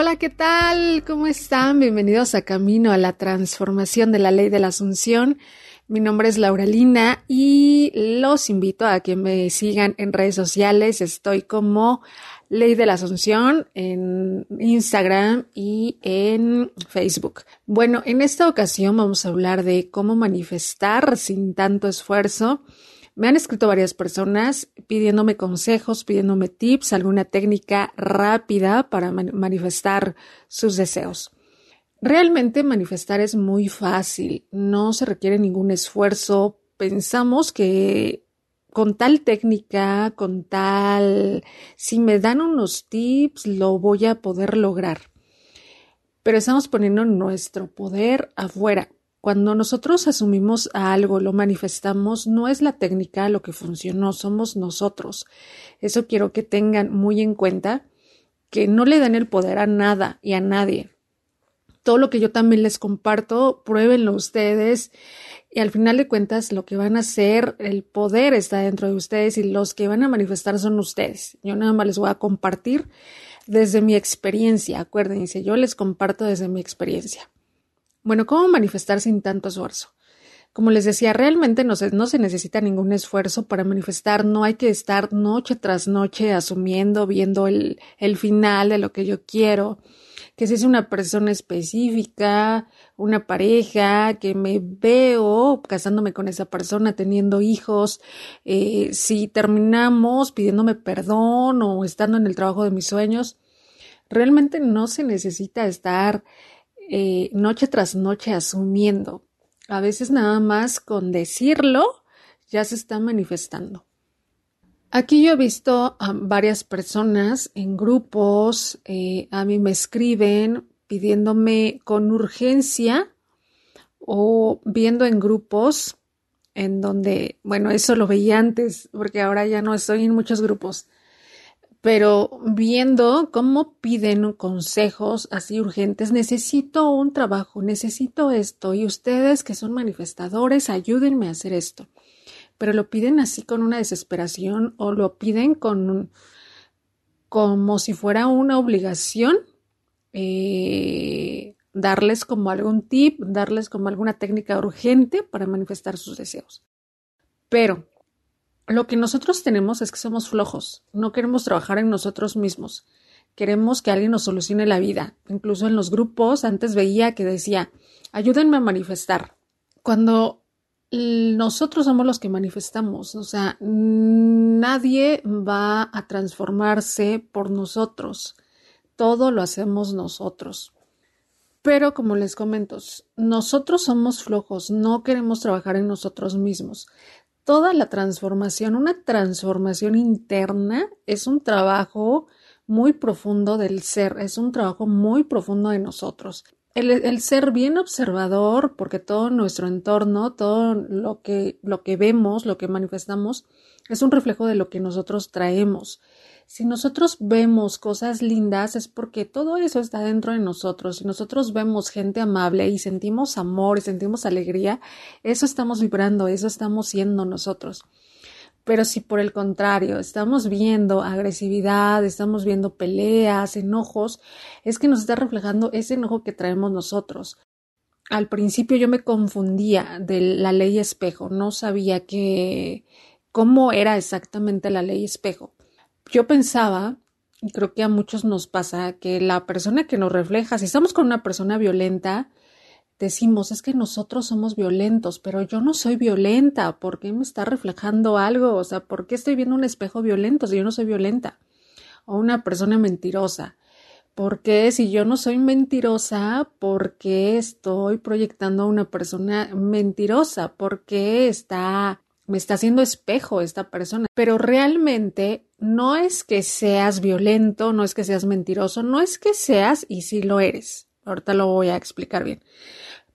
Hola, ¿qué tal? ¿Cómo están? Bienvenidos a Camino a la Transformación de la Ley de la Asunción. Mi nombre es Laura Lina y los invito a que me sigan en redes sociales. Estoy como Ley de la Asunción en Instagram y en Facebook. Bueno, en esta ocasión vamos a hablar de cómo manifestar sin tanto esfuerzo me han escrito varias personas pidiéndome consejos, pidiéndome tips, alguna técnica rápida para manifestar sus deseos. Realmente manifestar es muy fácil, no se requiere ningún esfuerzo. Pensamos que con tal técnica, con tal, si me dan unos tips, lo voy a poder lograr. Pero estamos poniendo nuestro poder afuera. Cuando nosotros asumimos a algo, lo manifestamos, no es la técnica lo que funcionó, somos nosotros. Eso quiero que tengan muy en cuenta, que no le den el poder a nada y a nadie. Todo lo que yo también les comparto, pruébenlo ustedes y al final de cuentas lo que van a hacer, el poder está dentro de ustedes y los que van a manifestar son ustedes. Yo nada más les voy a compartir desde mi experiencia, acuérdense, yo les comparto desde mi experiencia. Bueno, ¿cómo manifestar sin tanto esfuerzo? Como les decía, realmente no se, no se, necesita ningún esfuerzo para manifestar, no hay que estar noche tras noche asumiendo, viendo el, el final de lo que yo quiero, que si es una persona específica, una pareja, que me veo casándome con esa persona, teniendo hijos, eh, si terminamos pidiéndome perdón o estando en el trabajo de mis sueños, realmente no se necesita estar eh, noche tras noche asumiendo. A veces nada más con decirlo ya se está manifestando. Aquí yo he visto a varias personas en grupos, eh, a mí me escriben pidiéndome con urgencia o viendo en grupos en donde, bueno, eso lo veía antes, porque ahora ya no estoy en muchos grupos, pero viendo cómo piden consejos así urgentes, necesito un trabajo, necesito esto, y ustedes que son manifestadores, ayúdenme a hacer esto. Pero lo piden así con una desesperación o lo piden con como si fuera una obligación eh, darles como algún tip, darles como alguna técnica urgente para manifestar sus deseos. Pero lo que nosotros tenemos es que somos flojos, no queremos trabajar en nosotros mismos, queremos que alguien nos solucione la vida. Incluso en los grupos antes veía que decía, ayúdenme a manifestar. Cuando nosotros somos los que manifestamos, o sea, nadie va a transformarse por nosotros, todo lo hacemos nosotros. Pero como les comento, nosotros somos flojos, no queremos trabajar en nosotros mismos toda la transformación, una transformación interna es un trabajo muy profundo del ser, es un trabajo muy profundo de nosotros. El, ser bien observador, porque todo nuestro entorno, todo lo que, lo que vemos, lo que manifestamos, es un reflejo de lo que nosotros traemos. Si nosotros vemos cosas lindas es porque todo eso está dentro de nosotros. Si nosotros vemos gente amable y sentimos amor y sentimos alegría, eso estamos vibrando, eso estamos siendo nosotros. Pero si por el contrario estamos viendo agresividad, estamos viendo peleas, enojos, es que nos está reflejando ese enojo que traemos nosotros. Al principio yo me confundía de la ley espejo, no sabía que cómo era exactamente la ley espejo yo pensaba, y creo que a muchos nos pasa, que la persona que nos refleja, si estamos con una persona violenta, decimos, es que nosotros somos violentos, pero yo no soy violenta, ¿por qué me está reflejando algo? O sea, ¿por qué estoy viendo un espejo violento si yo no soy violenta? O una persona mentirosa. ¿Por qué si yo no soy mentirosa, por qué estoy proyectando a una persona mentirosa? ¿Por qué está me está haciendo espejo esta persona. Pero realmente no es que seas violento, no es que seas mentiroso, no es que seas, y sí lo eres. Ahorita lo voy a explicar bien.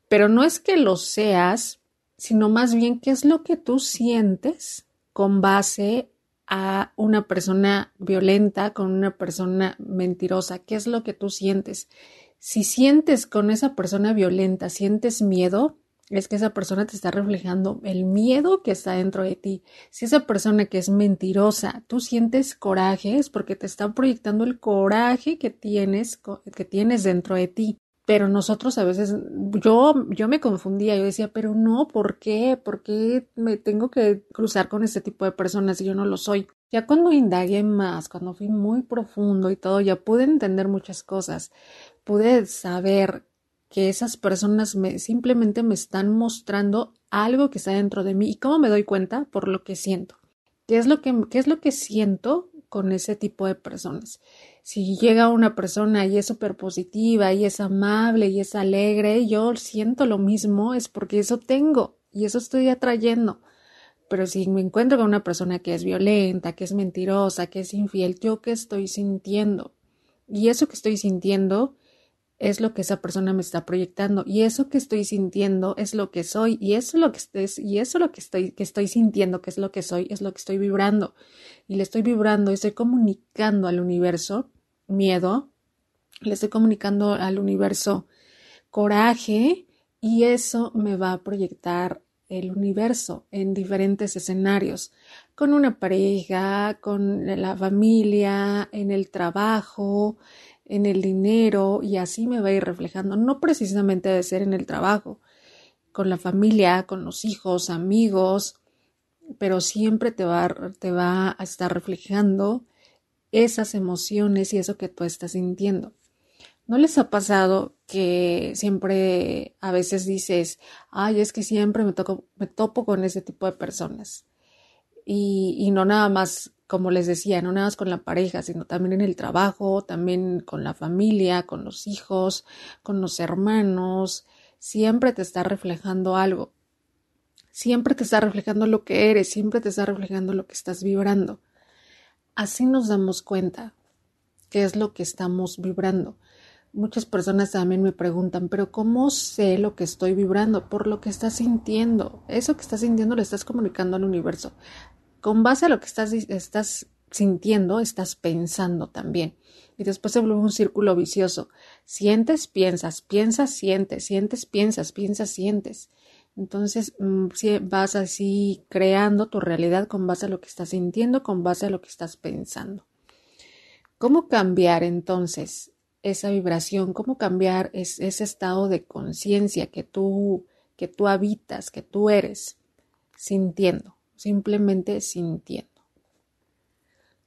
Pero no es que lo seas, sino más bien qué es lo que tú sientes con base a una persona violenta, con una persona mentirosa. ¿Qué es lo que tú sientes? Si sientes con esa persona violenta, sientes miedo, es que esa persona te está reflejando el miedo que está dentro de ti. Si esa persona que es mentirosa, tú sientes coraje, es porque te está proyectando el coraje que tienes, que tienes dentro de ti. Pero nosotros a veces, yo, yo me confundía, yo decía, pero no, ¿por qué? ¿Por qué me tengo que cruzar con este tipo de personas si yo no lo soy? Ya cuando indagué más, cuando fui muy profundo y todo, ya pude entender muchas cosas. Pude saber que esas personas me, simplemente me están mostrando algo que está dentro de mí. ¿Y cómo me doy cuenta? Por lo que siento. ¿Qué es lo que, qué es lo que siento con ese tipo de personas? Si llega una persona y es súper positiva y es amable y es alegre, yo siento lo mismo, es porque eso tengo y eso estoy atrayendo. Pero si me encuentro con una persona que es violenta, que es mentirosa, que es infiel, ¿yo qué estoy sintiendo? Y eso que estoy sintiendo es lo que esa persona me está proyectando. Y eso que estoy sintiendo es lo que soy y eso lo que es, y eso lo que estoy que estoy sintiendo que es lo que soy es lo que estoy vibrando. Y le estoy vibrando y estoy comunicando al universo miedo le estoy comunicando al universo coraje y eso me va a proyectar el universo en diferentes escenarios, con una pareja, con la familia, en el trabajo, en el dinero y así me va a ir reflejando. No precisamente de ser en el trabajo, con la familia, con los hijos, amigos, pero siempre te va, te va a estar reflejando esas emociones y eso que tú estás sintiendo. ¿No les ha pasado que siempre a veces dices, ay, es que siempre me, toco, me topo con ese tipo de personas? Y, y no nada más como les decía, no nada más con la pareja, sino también en el trabajo, también con la familia, con los hijos, con los hermanos, siempre te está reflejando algo. Siempre te está reflejando lo que eres, siempre te está reflejando lo que estás vibrando. Así nos damos cuenta qué es lo que estamos vibrando. Muchas personas también me preguntan, pero ¿cómo sé lo que estoy vibrando? Por lo que estás sintiendo. Eso que estás sintiendo lo estás comunicando al universo con base a lo que estás, estás sintiendo, estás pensando también. Y después se vuelve un círculo vicioso. Sientes, piensas, piensas, sientes, sientes, piensas, piensas, sientes. Entonces mm, vas así creando tu realidad con base a lo que estás sintiendo, con base a lo que estás pensando. ¿Cómo cambiar entonces esa vibración? ¿Cómo cambiar ese estado de conciencia que tú, que tú habitas, que tú eres, sintiendo? Simplemente sintiendo.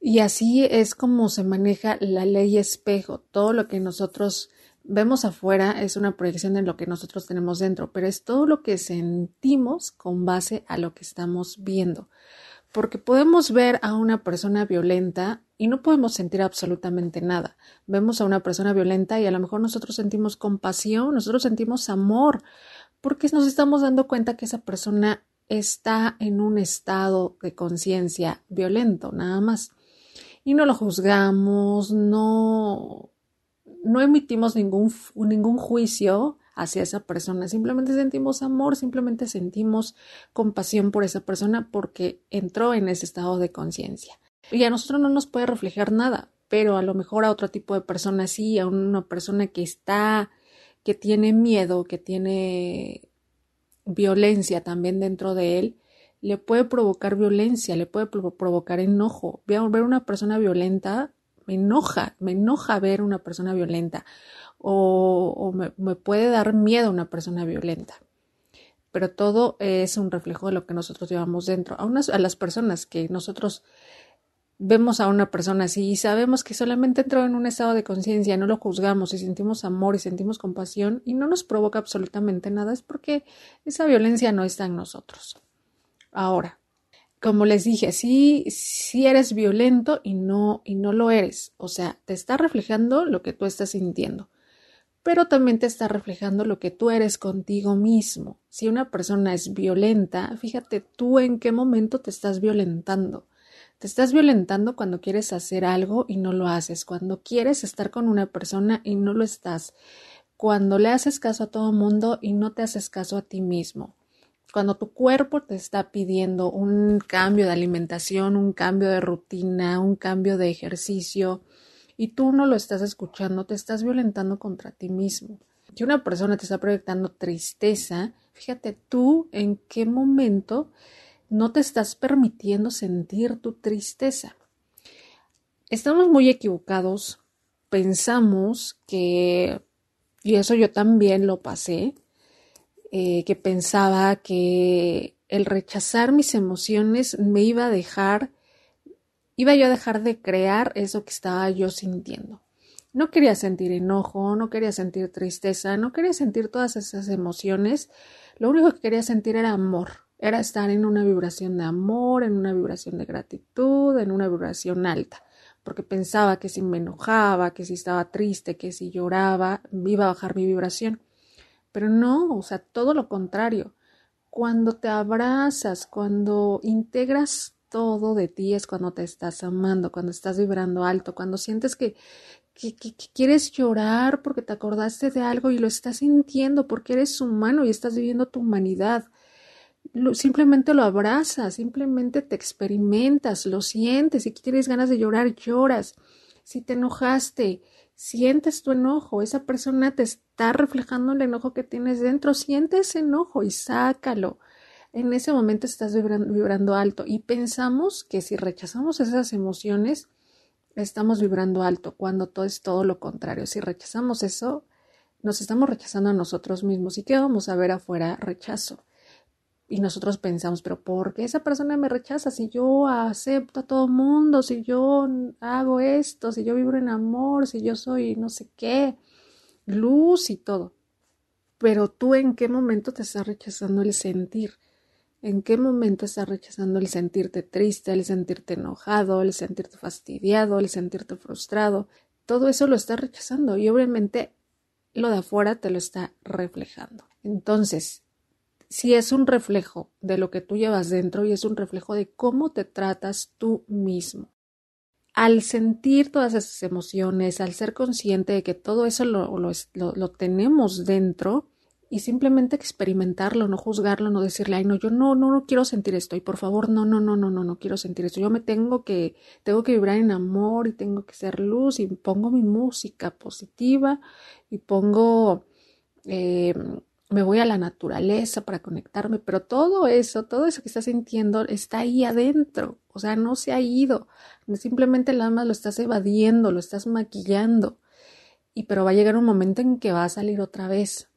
Y así es como se maneja la ley espejo. Todo lo que nosotros vemos afuera es una proyección de lo que nosotros tenemos dentro, pero es todo lo que sentimos con base a lo que estamos viendo. Porque podemos ver a una persona violenta y no podemos sentir absolutamente nada. Vemos a una persona violenta y a lo mejor nosotros sentimos compasión, nosotros sentimos amor, porque nos estamos dando cuenta que esa persona está en un estado de conciencia violento, nada más. Y no lo juzgamos, no, no emitimos ningún, ningún juicio hacia esa persona, simplemente sentimos amor, simplemente sentimos compasión por esa persona porque entró en ese estado de conciencia. Y a nosotros no nos puede reflejar nada, pero a lo mejor a otro tipo de persona sí, a una persona que está, que tiene miedo, que tiene violencia también dentro de él, le puede provocar violencia, le puede provocar enojo. Ver una persona violenta me enoja, me enoja ver una persona violenta o, me, puede dar miedo una persona violenta. Pero todo es un reflejo de lo que nosotros llevamos dentro. A, unas, a las personas que nosotros vemos a una persona así y sabemos que solamente entró en un estado de conciencia, no lo juzgamos y sentimos amor y sentimos compasión y no nos provoca absolutamente nada, es porque esa violencia no está en nosotros. Ahora, como les dije, sí eres violento y no, y no lo eres. O sea, te está reflejando lo que tú estás sintiendo, pero también te está reflejando lo que tú eres contigo mismo. Si una persona es violenta, fíjate tú en qué momento te estás violentando te estás violentando cuando quieres hacer algo y no lo haces, cuando quieres estar con una persona y no lo estás, cuando le haces caso a todo mundo y no te haces caso a ti mismo, cuando tu cuerpo te está pidiendo un cambio de alimentación, un cambio de rutina, un cambio de ejercicio y tú no lo estás escuchando, te estás violentando contra ti mismo. que una persona te está proyectando tristeza, fíjate tú en qué momento no te estás permitiendo sentir tu tristeza. Estamos muy equivocados, pensamos que, y eso yo también lo pasé, eh, que pensaba que el rechazar mis emociones me iba a dejar, iba yo a dejar de crear eso que estaba yo sintiendo. No quería sentir enojo, no quería sentir tristeza, no quería sentir todas esas emociones. Lo único que quería sentir era amor, era estar en una vibración de amor, en una vibración de gratitud, en una vibración alta, porque pensaba que si me enojaba, que si estaba triste, que si lloraba, iba a bajar mi vibración. Pero no, o sea, todo lo contrario. Cuando te abrazas, cuando integras todo de ti es cuando te estás amando, cuando estás vibrando alto, cuando sientes que, que, quieres llorar porque te acordaste de algo y lo estás sintiendo porque eres humano y estás viviendo tu humanidad. Simplemente lo abrazas, simplemente te experimentas, lo sientes. Si tienes ganas de llorar, lloras. Si te enojaste, sientes tu enojo. Esa persona te está reflejando el enojo que tienes dentro. Siente ese enojo y sácalo. En ese momento estás vibrando alto y pensamos que si rechazamos esas emociones, estamos vibrando alto, cuando todo es todo lo contrario. Si rechazamos eso, nos estamos rechazando a nosotros mismos. ¿Y qué vamos a ver afuera? Rechazo. Y nosotros pensamos, pero ¿por qué esa persona me rechaza? Si yo acepto a todo mundo, si yo hago esto, si yo vibro en amor, si yo soy no sé qué, luz y todo. Pero tú en qué momento te estás rechazando el sentir? ¿En qué momento estás rechazando el sentirte triste, el sentirte enojado, el sentirte fastidiado, el sentirte frustrado? Todo eso lo estás rechazando y obviamente lo de afuera te lo está reflejando. Entonces, si es un reflejo de lo que tú llevas dentro y es un reflejo de cómo te tratas tú mismo. Al sentir todas esas emociones, al ser consciente de que todo eso lo, lo, lo tenemos dentro, y simplemente experimentarlo, no juzgarlo, no decirle, ay, no, yo no, no, no quiero sentir esto y por favor, no, no, no, no, no, no quiero sentir esto. Yo me tengo que, tengo que vibrar en amor y tengo que ser luz y pongo mi música positiva y pongo, eh, me voy a la naturaleza para conectarme, pero todo eso, todo eso que estás sintiendo está ahí adentro, o sea, no se ha ido, simplemente nada más lo estás evadiendo, lo estás maquillando. Y pero va a llegar un momento en que va a salir otra vez,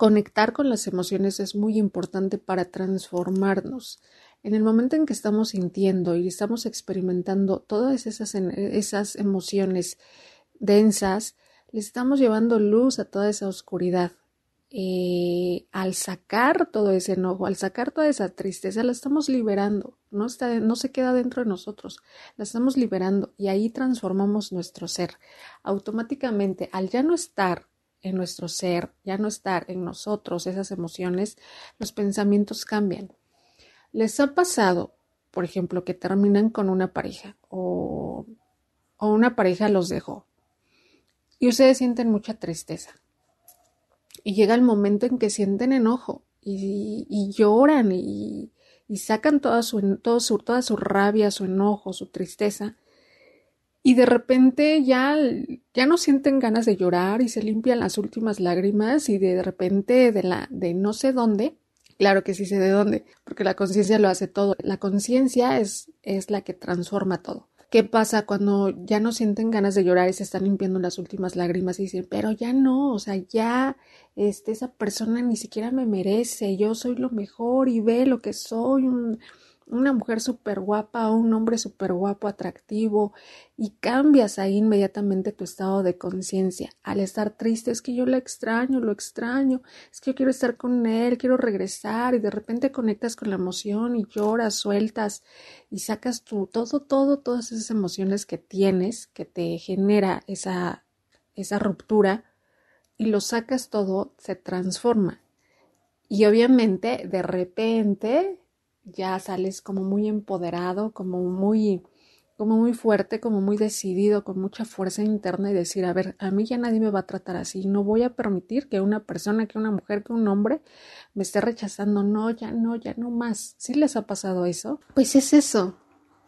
Conectar con las emociones es muy importante para transformarnos. En el momento en que estamos sintiendo y estamos experimentando todas esas, esas emociones densas, le estamos llevando luz a toda esa oscuridad. Eh, al sacar todo ese enojo, al sacar toda esa tristeza, la estamos liberando, no, está, no se queda dentro de nosotros, la estamos liberando y ahí transformamos nuestro ser. Automáticamente, al ya no estar en nuestro ser, ya no estar en nosotros esas emociones, los pensamientos cambian. ¿Les ha pasado, por ejemplo, que terminan con una pareja o, o una pareja los dejó y ustedes sienten mucha tristeza? Y llega el momento en que sienten enojo y, lloran y, y sacan toda su, todo su, toda su rabia, su enojo, su tristeza y de repente ya, ya no sienten ganas de llorar y se limpian las últimas lágrimas y de repente de la de no sé dónde, claro que sí sé de dónde, porque la conciencia lo hace todo. La conciencia es, es la que transforma todo. ¿Qué pasa cuando ya no sienten ganas de llorar y se están limpiando las últimas lágrimas y dicen, pero ya no, o sea, ya este, esa persona ni siquiera me merece, yo soy lo mejor y ve lo que soy, un, una mujer súper guapa o un hombre súper guapo, atractivo, y cambias ahí inmediatamente tu estado de conciencia. Al estar triste, es que yo lo extraño, lo extraño, es que yo quiero estar con él, quiero regresar, y de repente conectas con la emoción y lloras, sueltas y sacas tu, todo, todo, todas esas emociones que tienes, que te genera esa, esa ruptura, y lo sacas todo, se transforma. Y obviamente, de repente, ya sales como muy empoderado, como muy, como muy fuerte, como muy decidido, con mucha fuerza interna y decir, a ver, a mí ya nadie me va a tratar así, no voy a permitir que una persona, que una mujer, que un hombre me esté rechazando, no, ya no, ya no más. ¿Sí les ha pasado eso? Pues es eso.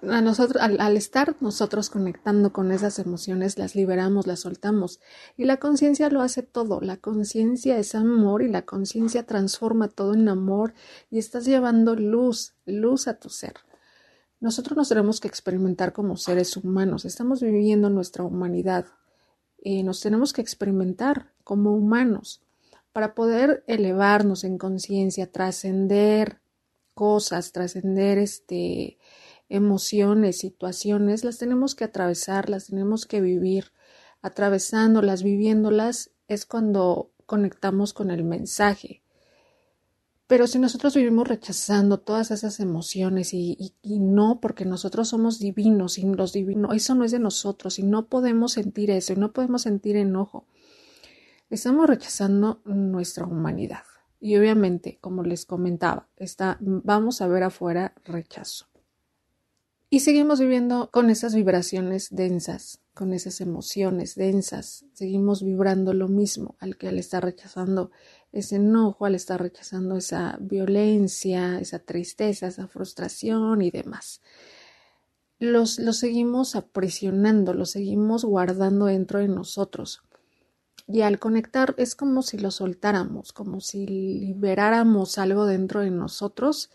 A nosotros, al, estar nosotros conectando con esas emociones, las liberamos, las soltamos. Y la conciencia lo hace todo. La conciencia es amor y la conciencia transforma todo en amor y estás llevando luz, luz a tu ser. Nosotros nos tenemos que experimentar como seres humanos. Estamos viviendo nuestra humanidad. y nos tenemos que experimentar como humanos para poder elevarnos en conciencia, trascender cosas, trascender este emociones, situaciones, las tenemos que atravesar, las tenemos que vivir. Atravesándolas, viviéndolas, es cuando conectamos con el mensaje. Pero si nosotros vivimos rechazando todas esas emociones y, no porque nosotros somos divinos y los divinos, eso no es de nosotros y no podemos sentir eso y no podemos sentir enojo, estamos rechazando nuestra humanidad. Y obviamente, como les comentaba, vamos a ver afuera rechazo. Y seguimos viviendo con esas vibraciones densas, con esas emociones densas. Seguimos vibrando lo mismo al que al estar rechazando ese enojo, al estar rechazando esa violencia, esa tristeza, esa frustración y demás. Los, los seguimos aprisionando, los seguimos guardando dentro de nosotros. Y al conectar es como si lo soltáramos, como si liberáramos algo dentro de nosotros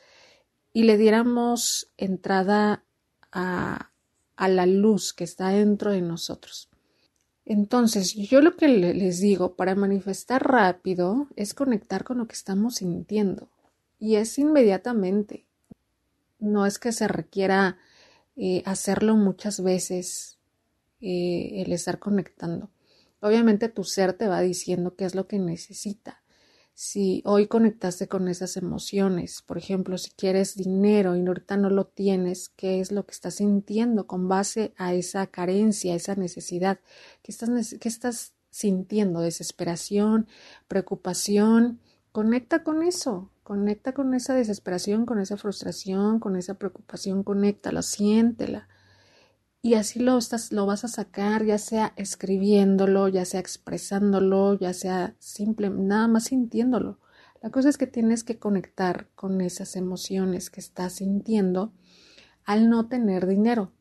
y le diéramos entrada a, la luz que está dentro de nosotros. Entonces, yo lo que les digo para manifestar rápido es conectar con lo que estamos sintiendo. Y es inmediatamente. No es que se requiera eh, hacerlo muchas veces eh, el estar conectando. Obviamente tu ser te va diciendo qué es lo que necesita si hoy conectaste con esas emociones, por ejemplo, si quieres dinero y ahorita no lo tienes, ¿qué es lo que estás sintiendo con base a esa carencia, esa necesidad? ¿Qué estás, qué estás sintiendo? ¿Desesperación? ¿Preocupación? Conecta con eso, conecta con esa desesperación, con esa frustración, con esa preocupación, conéctala, siéntela y así lo, estás, lo vas a sacar, ya sea escribiéndolo, ya sea expresándolo, ya sea simple, nada más sintiéndolo. La cosa es que tienes que conectar con esas emociones que estás sintiendo al no tener dinero.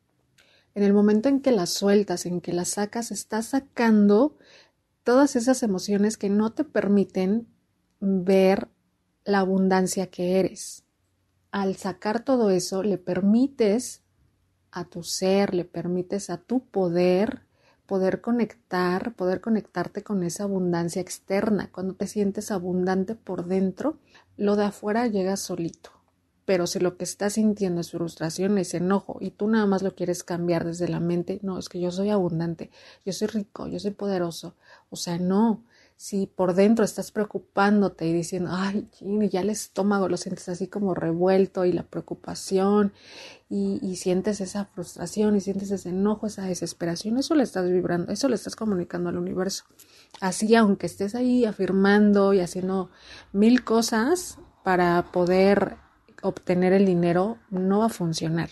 En el momento en que las sueltas, en que las sacas, estás sacando todas esas emociones que no te permiten ver la abundancia que eres. Al sacar todo eso, le permites a tu ser, le permites a tu poder poder conectar, poder conectarte con esa abundancia externa. Cuando te sientes abundante por dentro, lo de afuera llega solito. Pero si lo que estás sintiendo es frustración, es enojo, y tú nada más lo quieres cambiar desde la mente, no, es que yo soy abundante, yo soy rico, yo soy poderoso. O sea, no, si por dentro estás preocupándote y diciendo, ay, ya el estómago lo sientes así como revuelto y la preocupación y, sientes esa frustración y sientes ese enojo, esa desesperación, eso le estás vibrando, eso le estás comunicando al universo. Así, aunque estés ahí afirmando y haciendo mil cosas para poder obtener el dinero, no va a funcionar.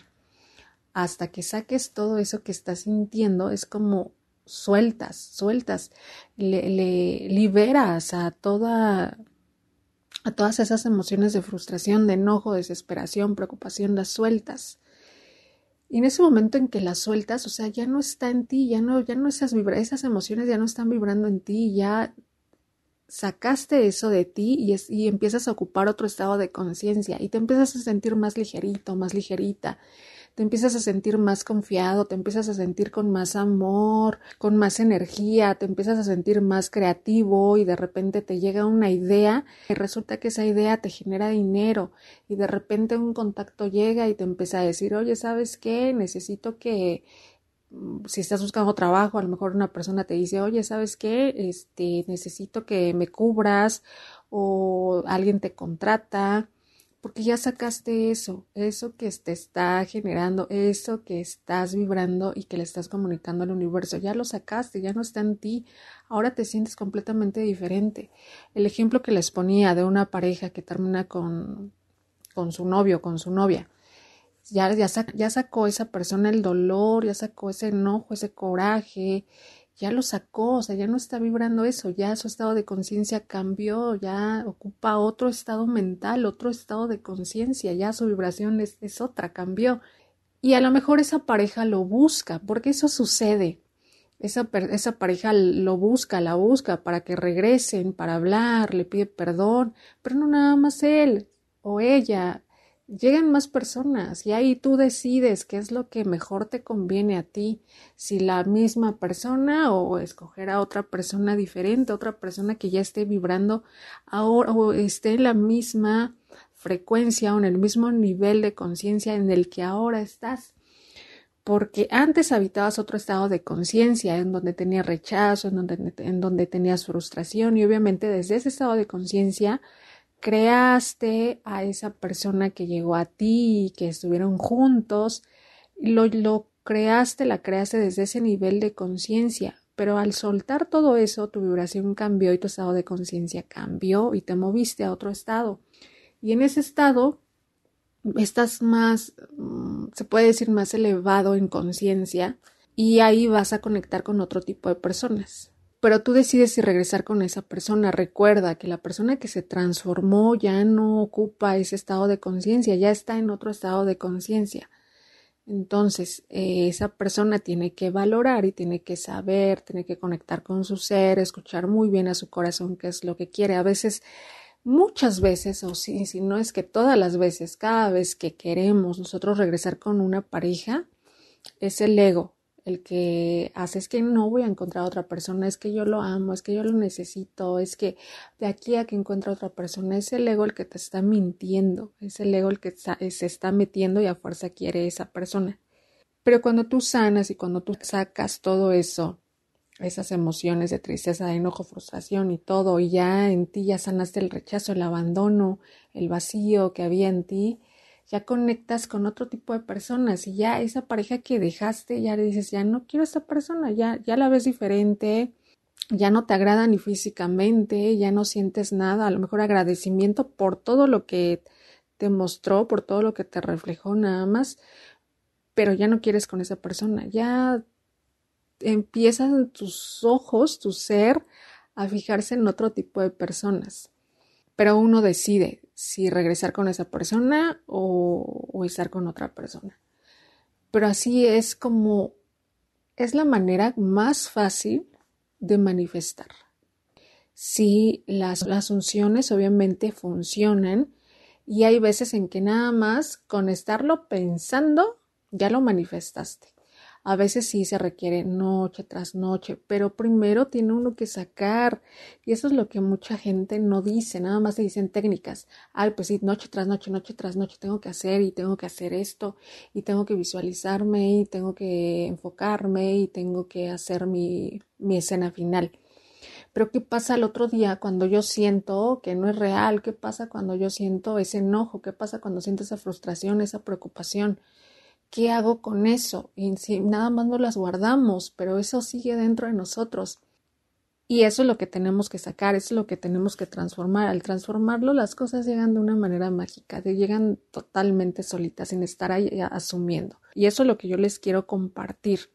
Hasta que saques todo eso que estás sintiendo, es como sueltas, sueltas, le, liberas a toda a todas esas emociones de frustración, de enojo, desesperación, preocupación, las sueltas. Y en ese momento en que las sueltas, o sea, ya no está en ti, ya no, ya no esas vibra esas emociones ya no están vibrando en ti, ya sacaste eso de ti y, y empiezas a ocupar otro estado de conciencia y te empiezas a sentir más ligerito, más ligerita te empiezas a sentir más confiado, te empiezas a sentir con más amor, con más energía, te empiezas a sentir más creativo y de repente te llega una idea y resulta que esa idea te genera dinero y de repente un contacto llega y te empieza a decir, oye, ¿sabes qué? Necesito que mm, si estás buscando trabajo, a lo mejor una persona te dice, oye, ¿sabes qué? Este, necesito que me cubras o alguien te contrata porque ya sacaste eso, eso que te está generando, eso que estás vibrando y que le estás comunicando al universo, ya lo sacaste, ya no está en ti, ahora te sientes completamente diferente. El ejemplo que les ponía de una pareja que termina con, con su novio, con su novia, ya, ya, ya sacó esa persona el dolor, ya sacó ese enojo, ese coraje, ya lo sacó, o sea, ya no está vibrando eso, ya su estado de conciencia cambió, ya ocupa otro estado mental, otro estado de conciencia, ya su vibración es, otra, cambió. Y a lo mejor esa pareja lo busca, porque eso sucede. Esa, esa, pareja lo busca, la busca para que regresen, para hablar, le pide perdón, pero no nada más él o ella. Llegan más personas y ahí tú decides qué es lo que mejor te conviene a ti, si la misma persona o escoger a otra persona diferente, otra persona que ya esté vibrando ahora o esté en la misma frecuencia o en el mismo nivel de conciencia en el que ahora estás. Porque antes habitabas otro estado de conciencia en donde tenías rechazo, en donde, en donde tenías frustración y obviamente desde ese estado de conciencia creaste a esa persona que llegó a ti y que estuvieron juntos, lo, lo creaste, la creaste desde ese nivel de conciencia, pero al soltar todo eso, tu vibración cambió y tu estado de conciencia cambió y te moviste a otro estado. Y en ese estado estás más, mm, se puede decir, más elevado en conciencia y ahí vas a conectar con otro tipo de personas. Pero tú decides si regresar con esa persona. Recuerda que la persona que se transformó ya no ocupa ese estado de conciencia, ya está en otro estado de conciencia. Entonces, eh, esa persona tiene que valorar y tiene que saber, tiene que conectar con su ser, escuchar muy bien a su corazón qué es lo que quiere. A veces muchas veces, o si, si no es que todas las veces, cada vez que queremos nosotros regresar con una pareja, es el ego el que hace es que no voy a encontrar a otra persona, es que yo lo amo, es que yo lo necesito, es que de aquí a que encuentre a otra persona, es el ego el que te está mintiendo, es el ego el que se está metiendo y a fuerza quiere esa persona. Pero cuando tú sanas y cuando tú sacas todo eso esas emociones de tristeza, de enojo, frustración y todo, y ya en ti ya sanaste el rechazo, el abandono, el vacío que había en ti, ya conectas con otro tipo de personas y ya esa pareja que dejaste, ya le dices, ya no quiero a esta persona, ya, ya la ves diferente, ya no te agrada ni físicamente, ya no sientes nada, a lo mejor agradecimiento por todo lo que te mostró, por todo lo que te reflejó nada más, pero ya no quieres con esa persona, ya empiezan tus ojos, tu ser, a fijarse en otro tipo de personas. Pero uno decide si regresar con esa persona o, o estar con otra persona. Pero así es como es la manera más fácil de manifestar. Si las, las unciones obviamente funcionan y hay veces en que nada más con estarlo pensando ya lo manifestaste. A veces sí se requiere noche tras noche, pero primero tiene uno que sacar. Y eso es lo que mucha gente no dice, nada más se dicen técnicas. Ay, pues sí, noche tras noche, noche tras noche tengo que hacer y tengo que hacer esto y tengo que visualizarme y tengo que enfocarme y tengo que hacer mi, mi escena final. Pero ¿qué pasa el otro día cuando yo siento que no es real? ¿Qué pasa cuando yo siento ese enojo? ¿Qué pasa cuando siento esa frustración, esa preocupación? ¿Qué hago con eso? Y nada más no las guardamos, pero eso sigue dentro de nosotros. Y eso es lo que tenemos que sacar, eso es lo que tenemos que transformar. Al transformarlo, las cosas llegan de una manera mágica, llegan totalmente solitas, sin estar ahí asumiendo. Y eso es lo que yo les quiero compartir.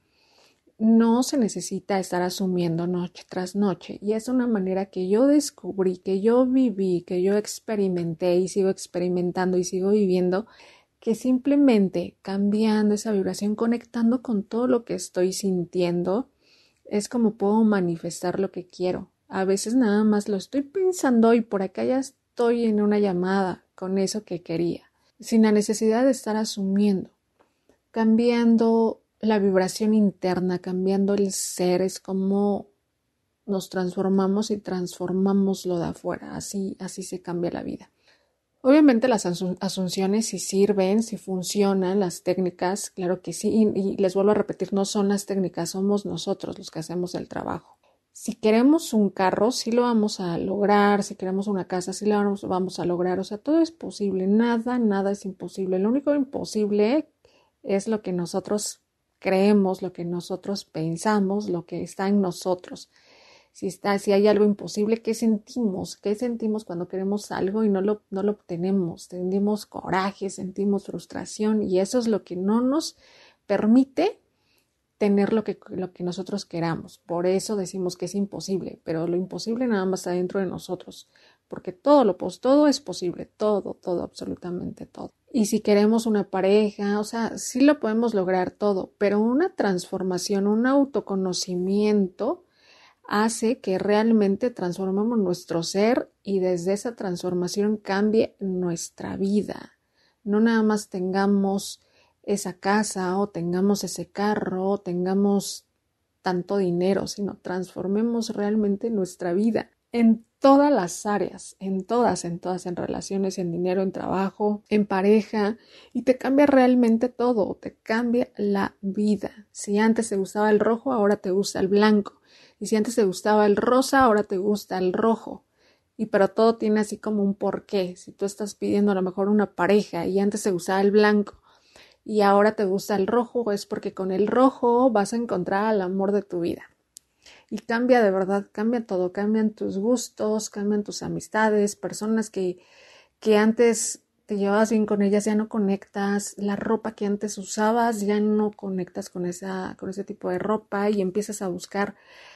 No se necesita estar asumiendo noche tras noche. Y es una manera que yo descubrí, que yo viví, que yo experimenté y sigo experimentando y sigo viviendo que simplemente cambiando esa vibración, conectando con todo lo que estoy sintiendo, es como puedo manifestar lo que quiero. A veces nada más lo estoy pensando y por acá ya estoy en una llamada con eso que quería, sin la necesidad de estar asumiendo. Cambiando la vibración interna, cambiando el ser, es como nos transformamos y transformamos lo de afuera. Así, así se cambia la vida. Obviamente las asunciones si sirven, si funcionan, las técnicas, claro que sí, y, les vuelvo a repetir, no son las técnicas, somos nosotros los que hacemos el trabajo. Si queremos un carro, sí lo vamos a lograr, si queremos una casa, sí lo vamos, vamos a lograr, o sea, todo es posible, nada, nada es imposible. Lo único imposible es lo que nosotros creemos, lo que nosotros pensamos, lo que está en nosotros si, está, si hay algo imposible, ¿qué sentimos? ¿Qué sentimos cuando queremos algo y no lo, no lo obtenemos? Sentimos coraje, sentimos frustración y eso es lo que no nos permite tener lo que, lo que nosotros queramos. Por eso decimos que es imposible, pero lo imposible nada más está dentro de nosotros. porque todo lo pues, todo es posible, todo, todo, absolutamente todo. Y si queremos una pareja, o sea, sí lo podemos lograr todo, pero una transformación, un autoconocimiento hace que realmente transformemos nuestro ser y desde esa transformación cambie nuestra vida. No nada más tengamos esa casa o tengamos ese carro o tengamos tanto dinero, sino transformemos realmente nuestra vida en todas las áreas, en todas, en todas, en relaciones, en dinero, en trabajo, en pareja, y te cambia realmente todo, te cambia la vida. Si antes te gustaba el rojo, ahora te gusta el blanco. Y si antes te gustaba el rosa, ahora te gusta el rojo. Y pero todo tiene así como un porqué. Si tú estás pidiendo a lo mejor una pareja y antes te gustaba el blanco y ahora te gusta el rojo, es porque con el rojo vas a encontrar al amor de tu vida. Y cambia de verdad, cambia todo, cambian tus gustos, cambian tus amistades, personas que, que antes te llevabas bien con ellas, ya no conectas, la ropa que antes usabas, ya no conectas con esa, con ese tipo de ropa y empiezas a buscar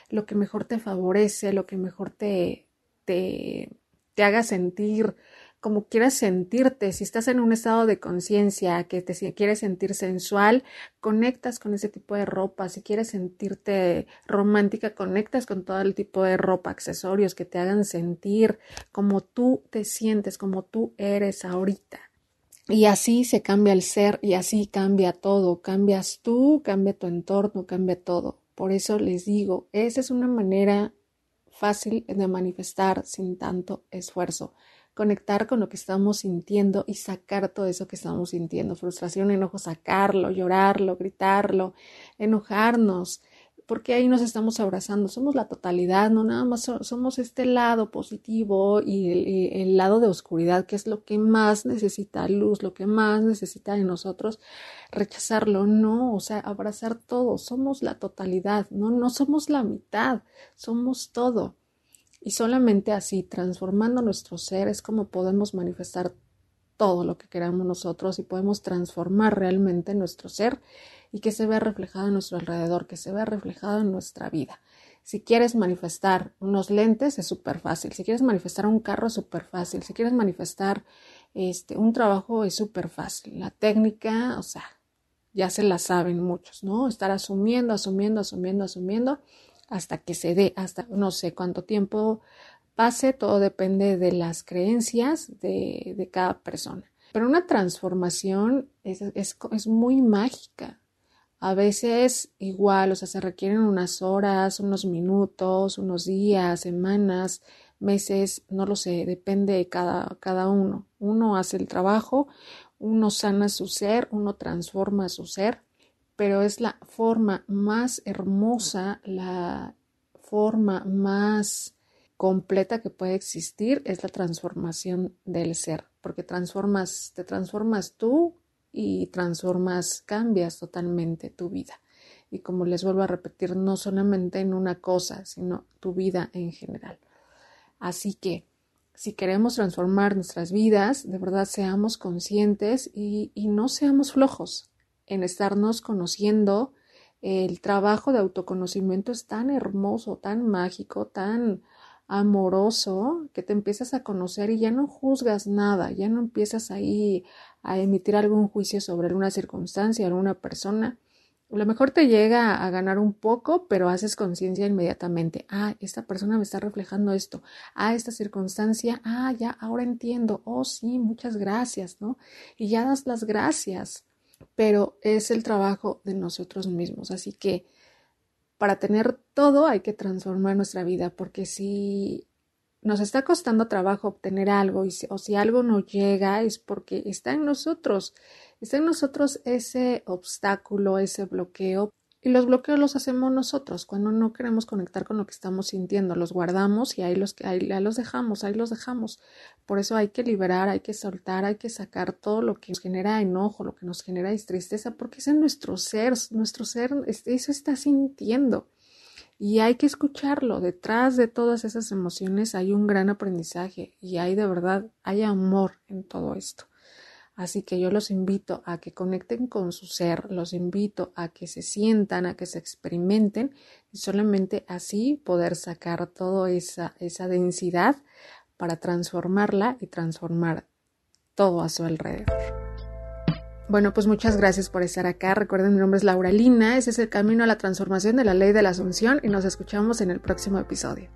lo que mejor te favorece, lo que mejor te, te, te haga sentir como quieras sentirte, si estás en un estado de conciencia que te quieres sentir sensual, conectas con ese tipo de ropa, si quieres sentirte romántica, conectas con todo el tipo de ropa, accesorios que te hagan sentir como tú te sientes, como tú eres ahorita. Y así se cambia el ser y así cambia todo, cambias tú, cambia tu entorno, cambia todo. Por eso les digo, esa es una manera fácil de manifestar sin tanto esfuerzo conectar con lo que estamos sintiendo y sacar todo eso que estamos sintiendo, frustración, enojo, sacarlo, llorarlo, gritarlo, enojarnos, porque ahí nos estamos abrazando, somos la totalidad, no nada más somos este lado positivo y el, lado de oscuridad, que es lo que más necesita luz, lo que más necesita de nosotros, rechazarlo, no, o sea, abrazar todo, somos la totalidad, no, no somos la mitad, somos todo. Y solamente así, transformando nuestro ser, es como podemos manifestar todo lo que queramos nosotros y podemos transformar realmente nuestro ser y que se vea reflejado en nuestro alrededor, que se vea reflejado en nuestra vida. Si quieres manifestar unos lentes es súper fácil, si quieres manifestar un carro es súper fácil, si quieres manifestar este, un trabajo es súper fácil. La técnica, o sea, ya se la saben muchos, ¿no? Estar asumiendo, asumiendo, asumiendo, asumiendo hasta que se dé, hasta no sé cuánto tiempo pase, todo depende de las creencias de, de cada persona. Pero una transformación es, es, es, muy mágica. A veces igual, o sea, se requieren unas horas, unos minutos, unos días, semanas, meses, no lo sé, depende de cada, cada uno. Uno hace el trabajo, uno sana su ser, uno transforma su ser pero es la forma más hermosa, la forma más completa que puede existir es la transformación del ser, porque transformas, te transformas tú y transformas, cambias totalmente tu vida. Y como les vuelvo a repetir, no solamente en una cosa, sino tu vida en general. Así que si queremos transformar nuestras vidas, de verdad seamos conscientes y, y no seamos flojos en estarnos conociendo. El trabajo de autoconocimiento es tan hermoso, tan mágico, tan amoroso, que te empiezas a conocer y ya no juzgas nada, ya no empiezas ahí a emitir algún juicio sobre alguna circunstancia, alguna persona. A lo mejor te llega a ganar un poco, pero haces conciencia inmediatamente. Ah, esta persona me está reflejando esto. Ah, esta circunstancia. Ah, ya, ahora entiendo. Oh, sí, muchas gracias, ¿no? Y ya das las gracias pero es el trabajo de nosotros mismos. Así que para tener todo hay que transformar nuestra vida, porque si nos está costando trabajo obtener algo y o si algo no llega es porque está en nosotros, está en nosotros ese obstáculo, ese bloqueo y los bloqueos los hacemos nosotros cuando no queremos conectar con lo que estamos sintiendo, los guardamos y ahí los, ahí, los dejamos, ahí los dejamos. Por eso hay que liberar, hay que soltar, hay que sacar todo lo que nos genera enojo, lo que nos genera tristeza, porque es en nuestro ser, nuestro ser, eso está sintiendo. Y hay que escucharlo. Detrás de todas esas emociones hay un gran aprendizaje y hay de verdad, hay amor en todo esto. Así que yo los invito a que conecten con su ser, los invito a que se sientan, a que se experimenten y solamente así poder sacar toda esa, densidad para transformarla y transformar todo a su alrededor. Bueno, pues muchas gracias por estar acá. Recuerden, mi nombre es Laura Lina. Ese es el camino a la transformación de la ley de la Asunción y nos escuchamos en el próximo episodio.